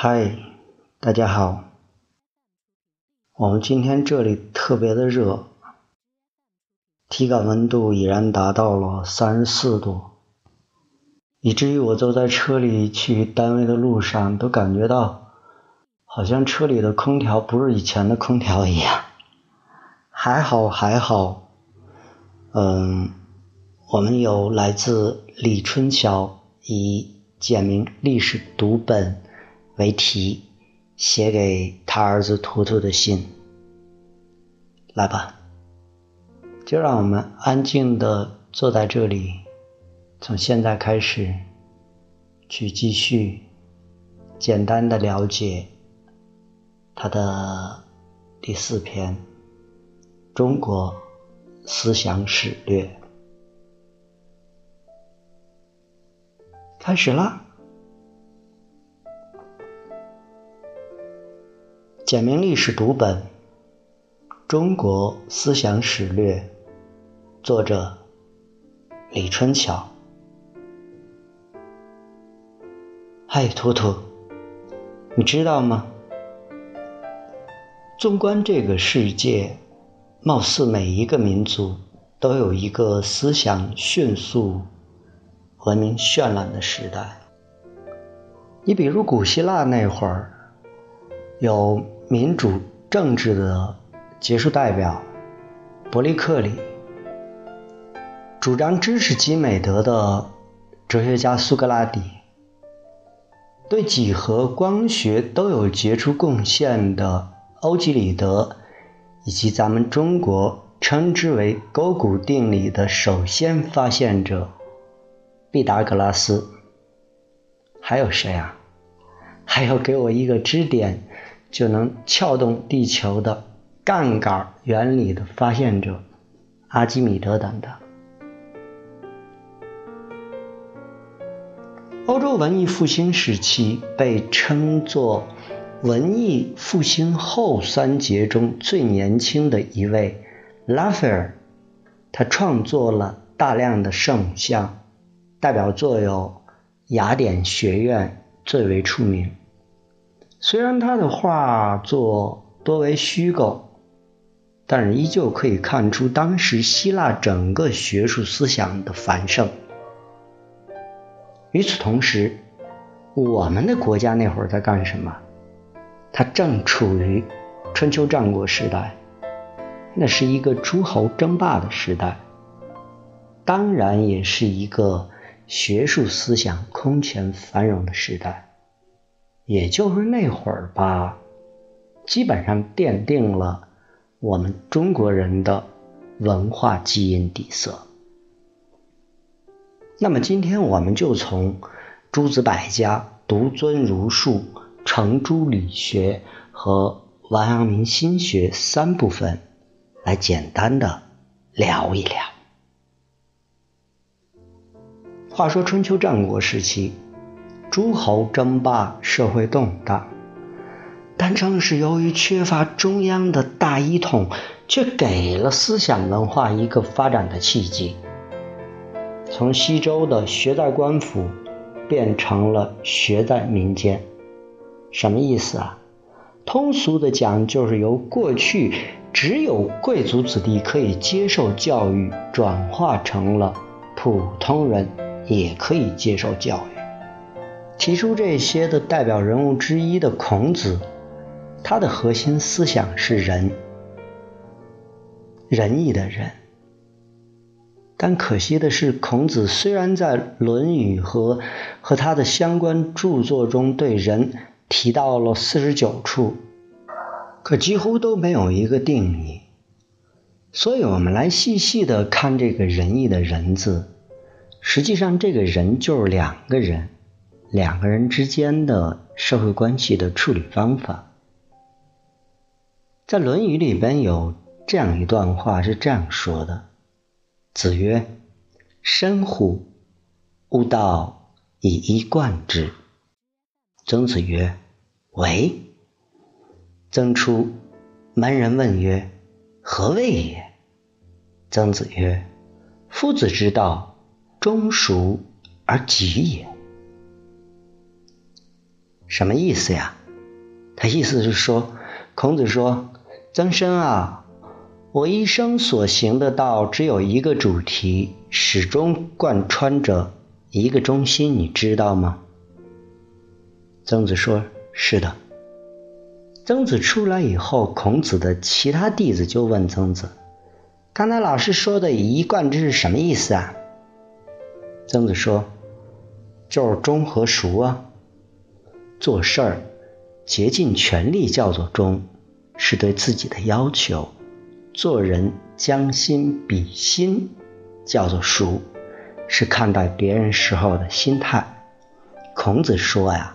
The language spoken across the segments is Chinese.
嗨，大家好。我们今天这里特别的热，体感温度已然达到了三十四度，以至于我坐在车里去单位的路上，都感觉到好像车里的空调不是以前的空调一样。还好还好，嗯，我们有来自李春桥以简明历史读本。为题写给他儿子图图的信，来吧，就让我们安静的坐在这里，从现在开始去继续简单的了解他的第四篇《中国思想史略》，开始啦。简明历史读本《中国思想史略》，作者李春桥。嗨，图图，你知道吗？纵观这个世界，貌似每一个民族都有一个思想迅速、文明绚烂的时代。你比如古希腊那会儿，有。民主政治的杰出代表伯利克里，主张知识即美德的哲学家苏格拉底，对几何、光学都有杰出贡献的欧几里得，以及咱们中国称之为勾股定理的首先发现者毕达哥拉斯，还有谁啊？还有给我一个支点。就能撬动地球的杠杆原理的发现者阿基米德等等。欧洲文艺复兴时期被称作文艺复兴后三杰中最年轻的一位拉斐尔，他创作了大量的圣像，代表作有雅典学院最为出名。虽然他的画作多为虚构，但是依旧可以看出当时希腊整个学术思想的繁盛。与此同时，我们的国家那会儿在干什么？它正处于春秋战国时代，那是一个诸侯争霸的时代，当然也是一个学术思想空前繁荣的时代。也就是那会儿吧，基本上奠定了我们中国人的文化基因底色。那么今天我们就从诸子百家、独尊儒术、程朱理学和王阳明心学三部分来简单的聊一聊。话说春秋战国时期。诸侯争霸，社会动荡，但正是由于缺乏中央的大一统，却给了思想文化一个发展的契机。从西周的学在官府，变成了学在民间。什么意思啊？通俗的讲，就是由过去只有贵族子弟可以接受教育，转化成了普通人也可以接受教育。提出这些的代表人物之一的孔子，他的核心思想是仁，仁义的仁。但可惜的是，孔子虽然在《论语》和和他的相关著作中对仁提到了四十九处，可几乎都没有一个定义。所以，我们来细细的看这个仁义的仁字，实际上这个人就是两个人。两个人之间的社会关系的处理方法，在《论语》里边有这样一段话是这样说的：“子曰：‘深乎，吾道以一贯之。’曾子曰：‘为。’曾出门人问曰：‘何谓也？’曾子曰：‘夫子之道，忠熟而己也。’什么意思呀？他意思是说，孔子说：“曾参啊，我一生所行的道只有一个主题，始终贯穿着一个中心，你知道吗？”曾子说：“是的。”曾子出来以后，孔子的其他弟子就问曾子：“刚才老师说的一贯之是什么意思啊？”曾子说：“就是忠和熟啊。做事儿竭尽全力叫做忠，是对自己的要求；做人将心比心叫做熟，是看待别人时候的心态。”孔子说呀。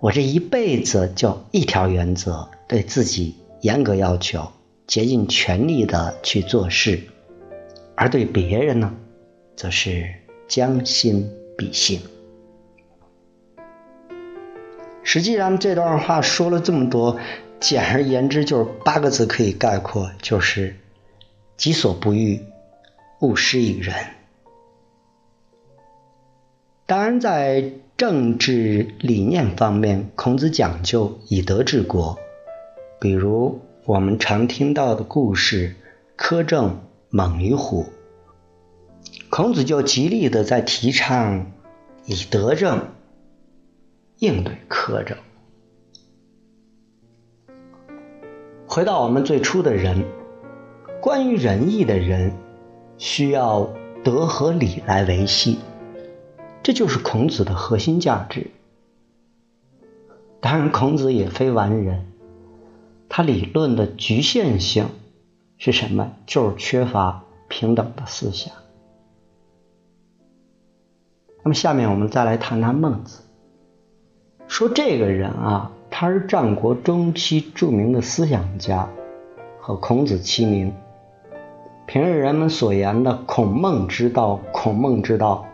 我这一辈子就一条原则，对自己严格要求，竭尽全力的去做事；而对别人呢，则是将心比心。实际上，这段话说了这么多，简而言之就是八个字可以概括，就是“己所不欲，勿施于人”。当然，在政治理念方面，孔子讲究以德治国。比如我们常听到的故事“苛政猛于虎”，孔子就极力的在提倡以德政应对苛政。回到我们最初的人，关于仁义的人，需要德和礼来维系。这就是孔子的核心价值。当然，孔子也非完人，他理论的局限性是什么？就是缺乏平等的思想。那么，下面我们再来谈谈孟子。说这个人啊，他是战国中期著名的思想家，和孔子齐名。平日人们所言的“孔孟之道”，孔孟之道。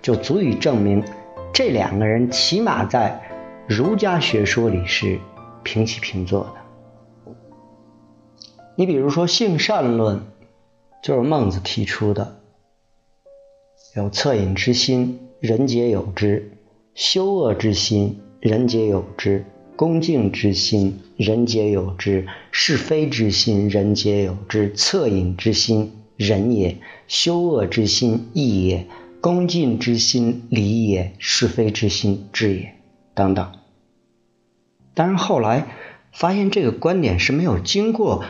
就足以证明，这两个人起码在儒家学说里是平起平坐的。你比如说性善论，就是孟子提出的，有恻隐之心，人皆有之；羞恶之心，人皆有之；恭敬之心，人皆有之；是非之心，人皆有之；恻隐之心，人也；羞恶之心，义也。恭敬之心，礼也；是非之心，智也。等等。但是后来发现这个观点是没有经过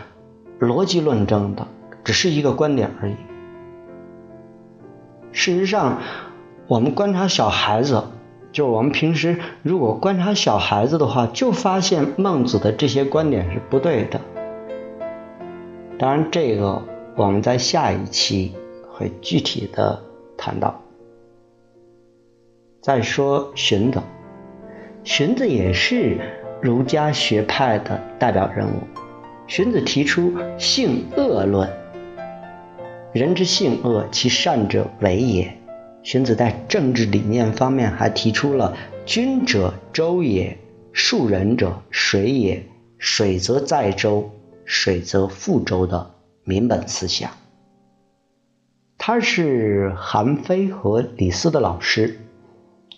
逻辑论证的，只是一个观点而已。事实上，我们观察小孩子，就我们平时如果观察小孩子的话，就发现孟子的这些观点是不对的。当然，这个我们在下一期会具体的谈到。再说荀子，荀子也是儒家学派的代表人物。荀子提出性恶论，人之性恶，其善者为也。荀子在政治理念方面还提出了君者周也，庶人者水也，水则载舟，水则覆舟的民本思想。他是韩非和李斯的老师。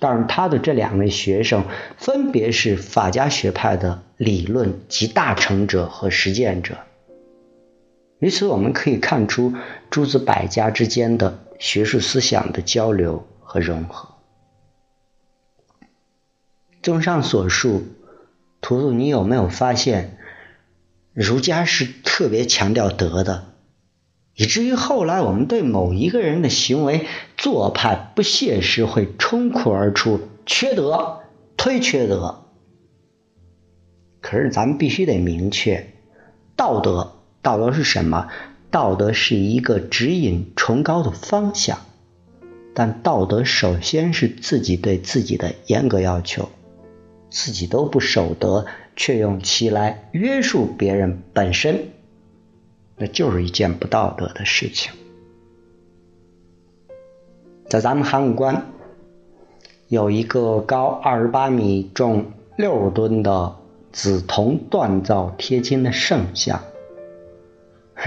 但是他的这两位学生分别是法家学派的理论集大成者和实践者。由此我们可以看出诸子百家之间的学术思想的交流和融合。综上所述，图图，你有没有发现，儒家是特别强调德的？以至于后来，我们对某一个人的行为做派不屑时，会冲口而出“缺德”，忒缺德。可是咱们必须得明确，道德，道德是什么？道德是一个指引崇高的方向，但道德首先是自己对自己的严格要求，自己都不守德，却用其来约束别人，本身。那就是一件不道德的事情。在咱们函谷关，有一个高二十八米、重六吨的紫铜锻造贴金的圣像，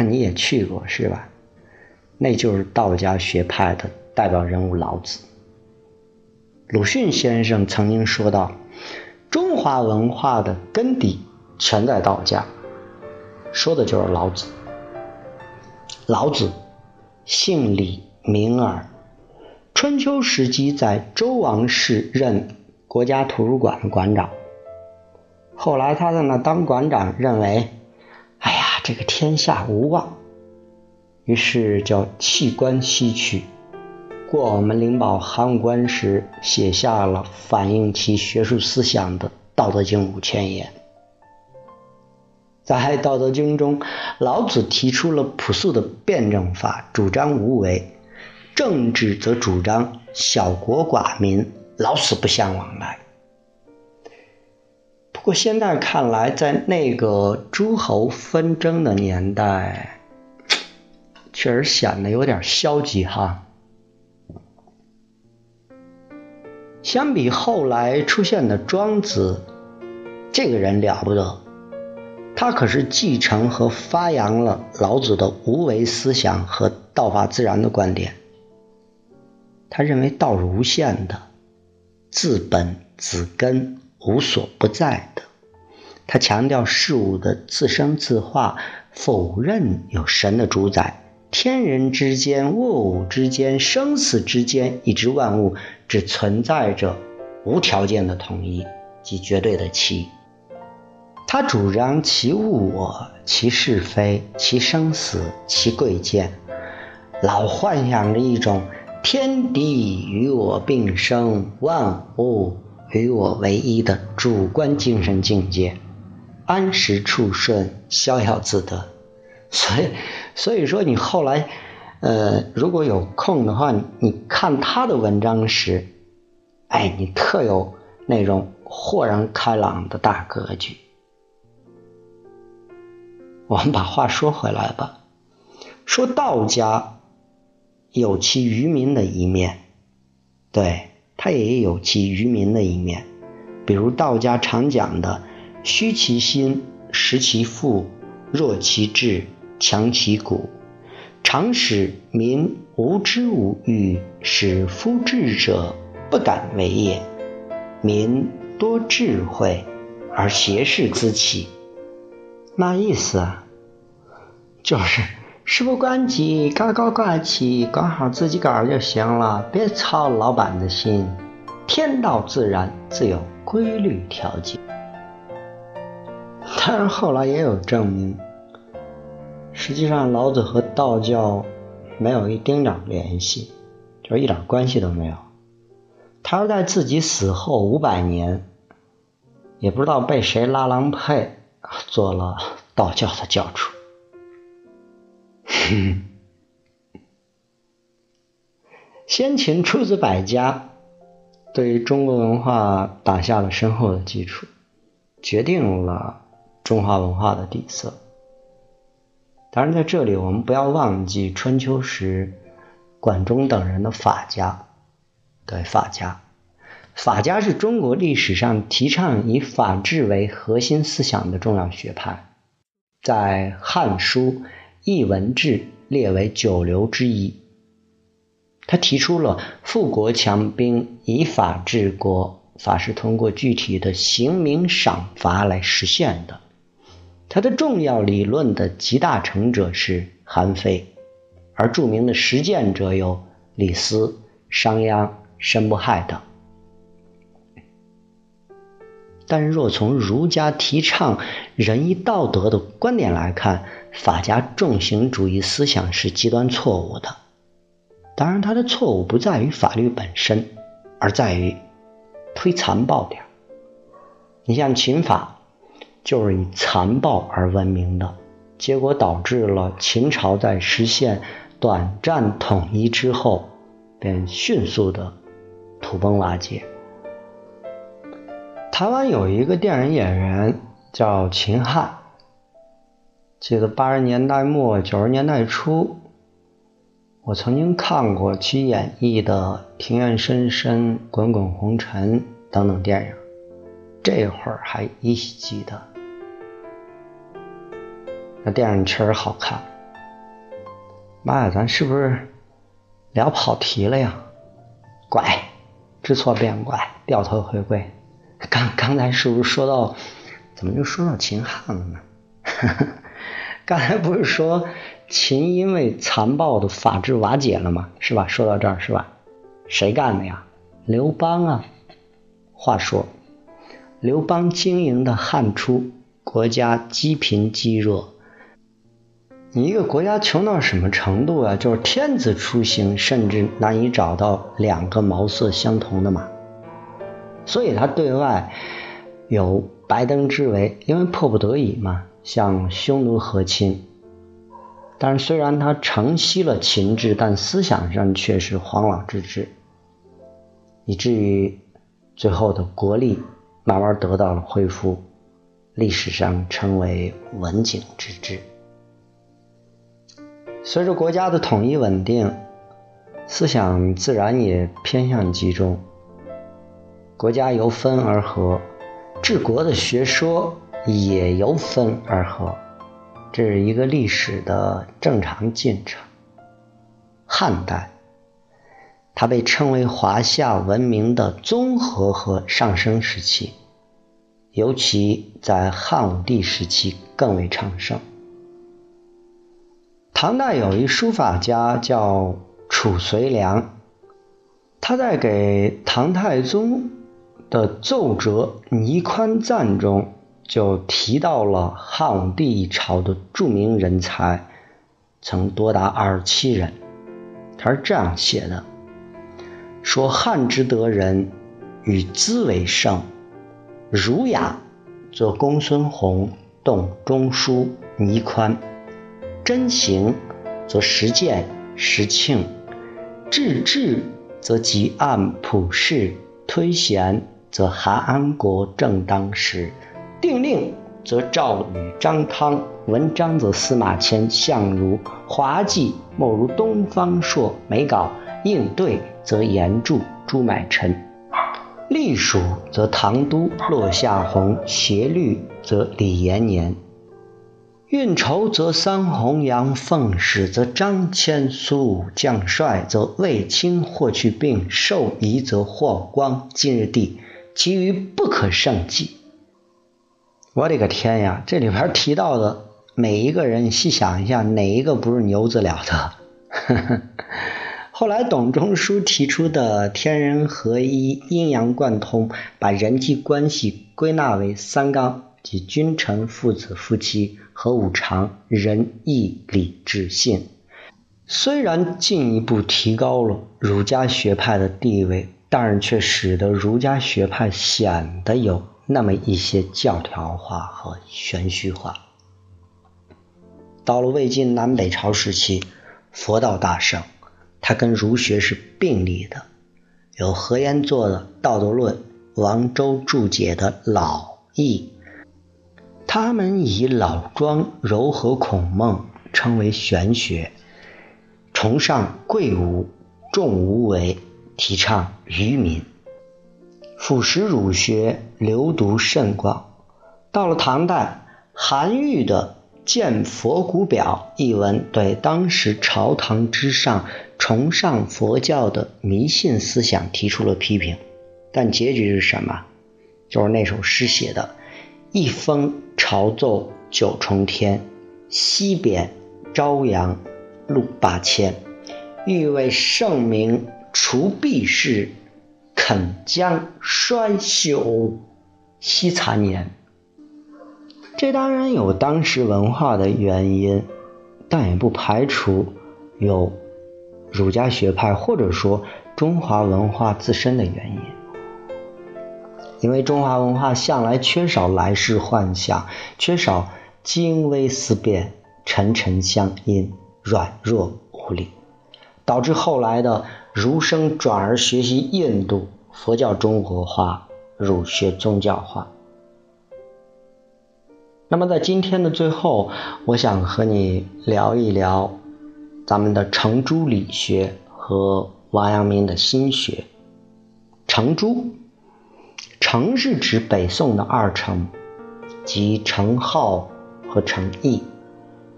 你也去过是吧？那就是道家学派的代表人物老子。鲁迅先生曾经说道：“中华文化的根底全在道家，说的就是老子。老子姓李，名耳。春秋时期在周王室任国家图书馆馆长。后来他在那当馆长，认为，这个天下无望，于是叫弃官西去。过我们灵宝函谷关时，写下了反映其学术思想的《道德经》五千言。在《道德经》中，老子提出了朴素的辩证法，主张无为；政治则主张小国寡民，老死不相往来。不过现在看来，在那个诸侯纷争的年代，确实显得有点消极哈。相比后来出现的庄子，这个人了不得，他可是继承和发扬了老子的无为思想和道法自然的观点。他认为道是无限的，自本自根，无所不在的。他强调事物的自生自化，否认有神的主宰。天人之间、物物之间、生死之间，以至万物，只存在着无条件的统一及绝对的其。他主张其物我、其是非、其生死、其贵贱，老幻想着一种天地与我并生、万物与我唯一的主观精神境界，安时处顺，逍遥自得。所以。所以说，你后来，呃，如果有空的话，你看他的文章时，哎，你特有那种豁然开朗的大格局。我们把话说回来吧，说道家有其愚民的一面，对他也有其愚民的一面，比如道家常讲的“虚其心，实其腹，弱其志”。强其骨，常使民无知无欲，使夫智者不敢为也。民多智慧，而邪事滋起。那意思啊？就是事不关己，高高挂起，管好自己个就行了，别操老板的心。天道自然，自有规律调节。但是后来也有证明。实际上，老子和道教没有一丁点联系，就是一点关系都没有。他是在自己死后五百年，也不知道被谁拉郎配做了道教的教主。先秦诸子百家对于中国文化打下了深厚的基础，决定了中华文化的底色。当然，在这里我们不要忘记春秋时管仲等人的法家。对，法家，法家是中国历史上提倡以法治为核心思想的重要学派，在《汉书·艺文志》列为九流之一。他提出了富国强兵、以法治国，法是通过具体的刑名赏罚来实现的。他的重要理论的集大成者是韩非，而著名的实践者有李斯、商鞅、申不害等。但若从儒家提倡仁义道德的观点来看，法家重刑主义思想是极端错误的。当然，他的错误不在于法律本身，而在于忒残暴点你像秦法。就是以残暴而闻名的，结果导致了秦朝在实现短暂统一之后，便迅速的土崩瓦解。台湾有一个电影演员叫秦汉，记得八十年代末九十年代初，我曾经看过其演绎的《庭院深深》《滚滚红尘》等等电影，这会儿还依稀记得。那电影确实好看。妈呀，咱是不是聊跑题了呀？拐，知错便拐，掉头回归。刚刚才是不是说到，怎么就说到秦汉了呢？刚才不是说秦因为残暴的法制瓦解了吗？是吧？说到这儿是吧？谁干的呀？刘邦啊。话说，刘邦经营的汉初，国家积贫积弱。你一个国家穷到什么程度啊？就是天子出行，甚至难以找到两个毛色相同的马。所以他对外有白登之围，因为迫不得已嘛，向匈奴和亲。但是虽然他承袭了秦制，但思想上却是黄老之治，以至于最后的国力慢慢得到了恢复，历史上称为文景之治。随着国家的统一稳定，思想自然也偏向集中。国家由分而合，治国的学说也由分而合，这是一个历史的正常进程。汉代，它被称为华夏文明的综合和上升时期，尤其在汉武帝时期更为昌盛。唐代有一书法家叫褚遂良，他在给唐太宗的奏折《倪宽赞》中就提到了汉武帝朝的著名人才，曾多达二十七人。他是这样写的：说汉之德人，与资为盛；儒雅则公孙弘、董仲舒、倪宽。真行则实践实庆，至治则汲案普世，推贤则韩安国正当时，定令则赵吕张汤，文章则司马迁相如，滑稽莫如东方朔，美稿应对则严著朱买臣，隶属则唐都落下闳，协律则李延年。运筹则桑弘羊，奉使则张骞，苏武将帅则卫青，霍去病，授仪则霍光。今日地，其余不可胜计。我的个天呀！这里边提到的每一个人，细想一下，哪一个不是牛子了得？后来董仲舒提出的天人合一、阴阳贯通，把人际关系归纳为三纲。即君臣、父子、夫妻和五常：仁、义、礼、智、信。虽然进一步提高了儒家学派的地位，但是却使得儒家学派显得有那么一些教条化和玄虚化。到了魏晋南北朝时期，佛道大盛，它跟儒学是并立的。有何晏作的《道德论》，王周注解的《老易》。他们以老庄柔和孔孟称为玄学，崇尚贵无重无为，提倡愚民。腐蚀儒学，流毒甚广。到了唐代，韩愈的《见佛骨表》一文，对当时朝堂之上崇尚佛教的迷信思想提出了批评。但结局是什么？就是那首诗写的。一封朝奏九重天，西贬朝阳路八千。欲为圣明除弊事，肯将衰朽惜残年。这当然有当时文化的原因，但也不排除有儒家学派或者说中华文化自身的原因。因为中华文化向来缺少来世幻想，缺少精微思辨、沉沉相因、软弱无力，导致后来的儒生转而学习印度佛教中国化、儒学宗教化。那么在今天的最后，我想和你聊一聊咱们的程朱理学和王阳明的心学。程朱。程是指北宋的二程，即程颢和程颐。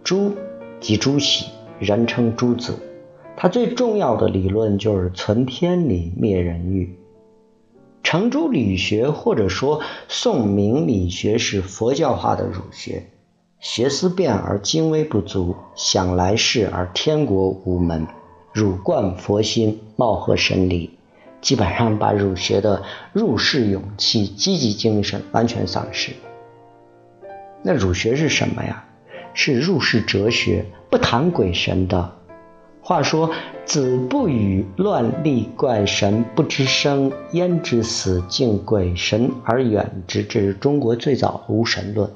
朱即朱熹，人称朱子。他最重要的理论就是存天理，灭人欲。程朱理学或者说宋明理学是佛教化的儒学，学思辨而精微不足，想来世而天国无门，儒贯佛心，貌合神离，基本上把儒学的入世勇气、积极精神完全丧失。那儒学是什么呀？是入世哲学，不谈鬼神的。话说：“子不语乱立怪神，不知生焉知死，敬鬼神而远之。”这是中国最早无神论。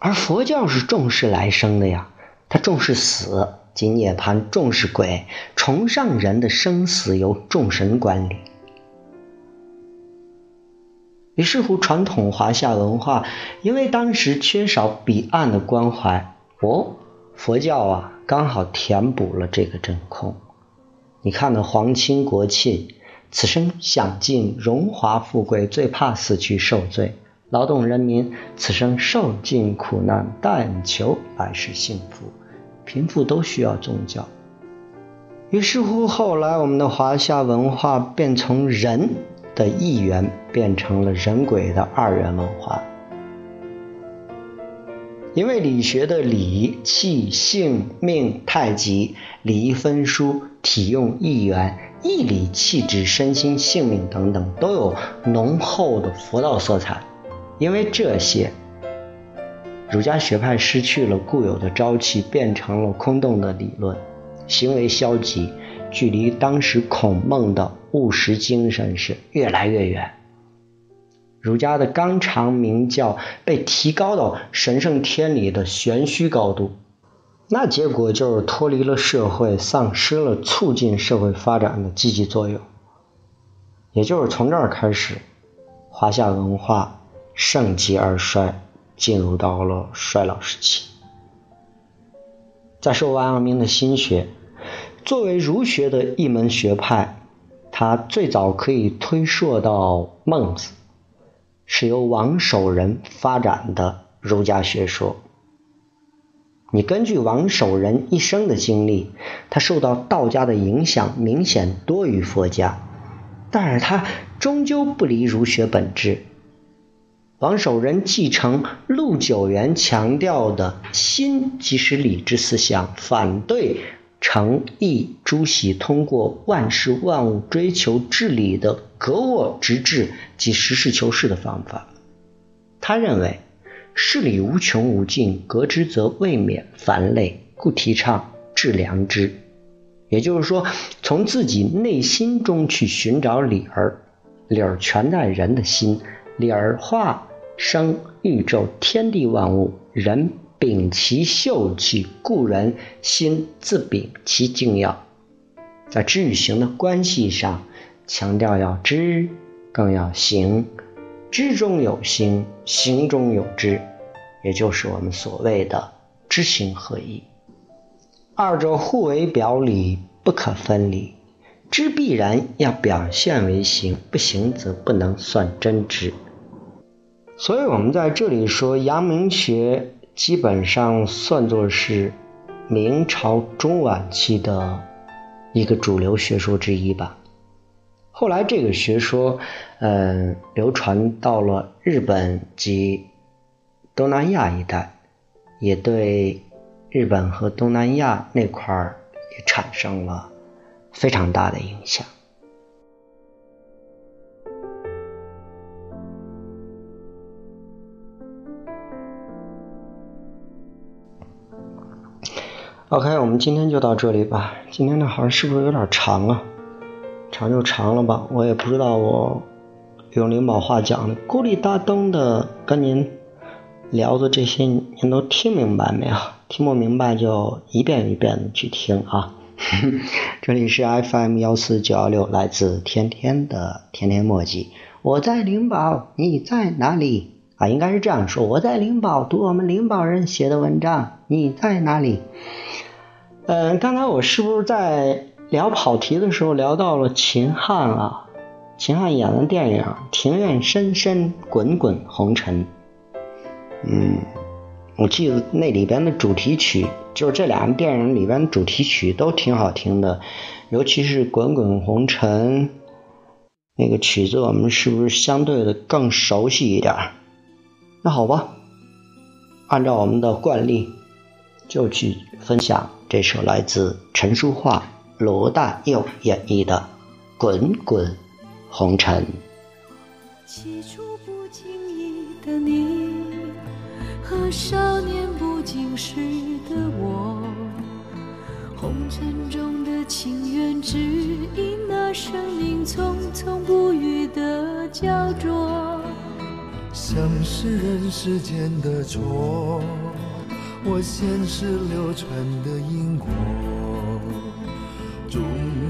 而佛教是重视来生的呀，他重视死，即涅槃；重视鬼，崇尚人的生死由众神管理。于是乎，传统华夏文化因为当时缺少彼岸的关怀，哦，佛教啊，刚好填补了这个真空。你看那皇亲国戚，此生享尽荣华富贵，最怕死去受罪；劳动人民，此生受尽苦难，但求来世幸福。贫富都需要宗教。于是乎，后来我们的华夏文化便从人。的一元变成了人鬼的二元文化，因为理学的理、气、性、命、太极、理分书、体用一元、义理、气质、身心、性命等等，都有浓厚的佛道色彩。因为这些，儒家学派失去了固有的朝气，变成了空洞的理论，行为消极。距离当时孔孟的务实精神是越来越远，儒家的纲常名教被提高到神圣天理的玄虚高度，那结果就是脱离了社会，丧失了促进社会发展的积极作用。也就是从这儿开始，华夏文化盛极而衰，进入到了衰老时期。再说王阳明的心学。作为儒学的一门学派，它最早可以推溯到孟子，是由王守仁发展的儒家学说。你根据王守仁一生的经历，他受到道家的影响明显多于佛家，但是他终究不离儒学本质。王守仁继承陆九渊强调的心即是理之思想，反对。诚意朱熹通过万事万物追求治理的格物致知及实事求是的方法，他认为事理无穷无尽，格之则未免繁累，故提倡致良知。也就是说，从自己内心中去寻找理儿，理儿全在人的心，理儿化生宇宙天地万物，人。秉其秀气，故人心自秉其精要。在知与行的关系上，强调要知，更要行。知中有行，行中有知，也就是我们所谓的知行合一。二者互为表里，不可分离。知必然要表现为行，不行则不能算真知。所以，我们在这里说阳明学。基本上算作是明朝中晚期的一个主流学说之一吧。后来这个学说，嗯，流传到了日本及东南亚一带，也对日本和东南亚那块儿也产生了非常大的影响。OK，我们今天就到这里吧。今天的好像是不是有点长啊？长就长了吧，我也不知道。我用灵宝话讲的，咕里大咚的跟您聊的这些，您都听明白没有？听不明白就一遍一遍的去听啊。这里是 FM 幺四九幺六，来自天天的天天墨迹。我在灵宝，你在哪里？啊，应该是这样说：我在灵宝读我们灵宝人写的文章，你在哪里？嗯，刚才我是不是在聊跑题的时候聊到了秦汉啊？秦汉演的电影《庭院深深滚滚红尘》。嗯，我记得那里边的主题曲，就是这两个电影里边的主题曲都挺好听的，尤其是《滚滚红尘》，那个曲子我们是不是相对的更熟悉一点？那好吧，按照我们的惯例，就去分享这首来自陈淑桦、罗大佑演绎的《滚滚红尘》。起初不经意的你，和少年不经事的我，红尘中的情缘，只因那生命匆匆不语的焦灼。像是人世间的错，我前世流传的因果。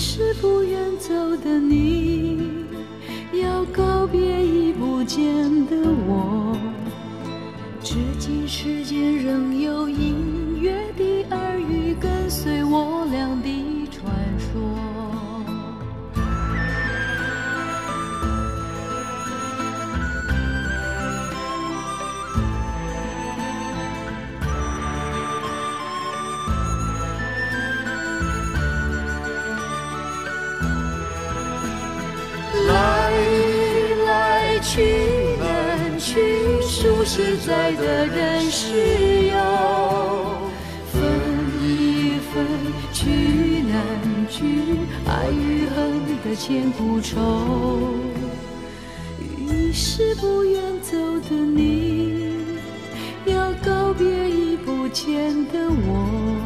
是不愿走的你，要告别已不见的我。至今世间仍有隐实在的人世有，分一分聚难聚，爱与恨的千古愁。于是不愿走的你，要告别已不见的我。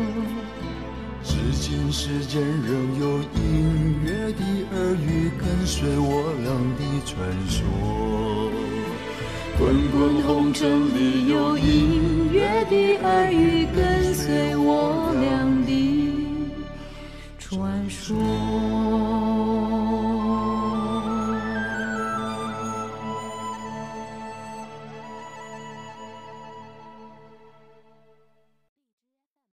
至今世间仍有隐约的耳语，跟随我俩的传说。滚滚红尘里有隐约的耳语跟随我俩的传说